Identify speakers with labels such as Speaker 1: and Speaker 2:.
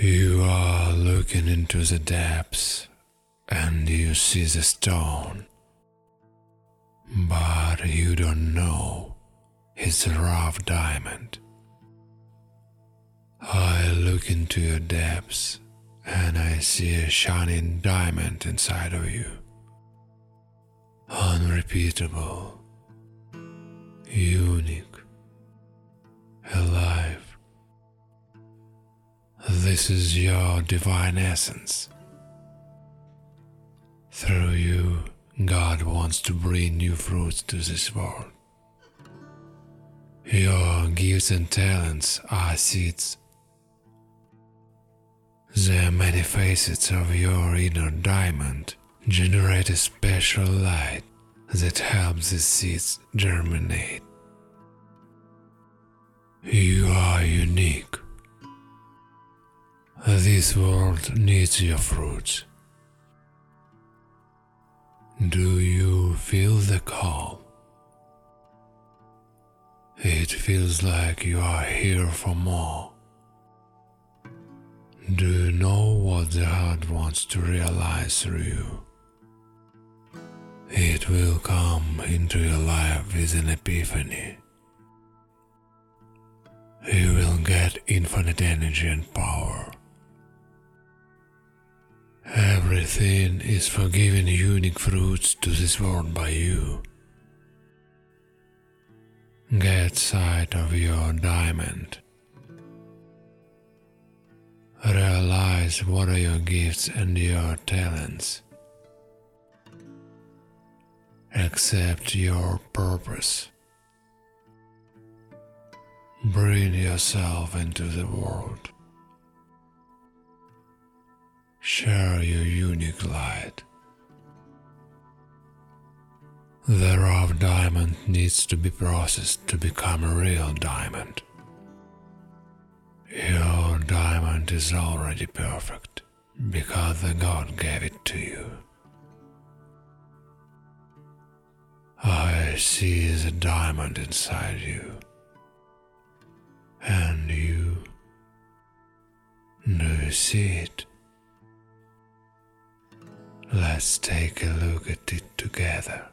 Speaker 1: You are looking into the depths and you see the stone. But you don't know it's a rough diamond. I look into your depths and I see a shining diamond inside of you. Unrepeatable, unique, This is your divine essence. Through you, God wants to bring new fruits to this world. Your gifts and talents are seeds. The many facets of your inner diamond generate a special light that helps the seeds germinate. You are unique. This world needs your fruits. Do you feel the call? It feels like you are here for more. Do you know what the heart wants to realize through you? It will come into your life with an epiphany. You will get infinite energy and power. Everything is for giving unique fruits to this world by you. Get sight of your diamond. Realize what are your gifts and your talents. Accept your purpose. Bring yourself into the world. Share your unique light. The rough diamond needs to be processed to become a real diamond. Your diamond is already perfect because the God gave it to you. I see the diamond inside you. And you. Do you see it? Let's take a look at it together.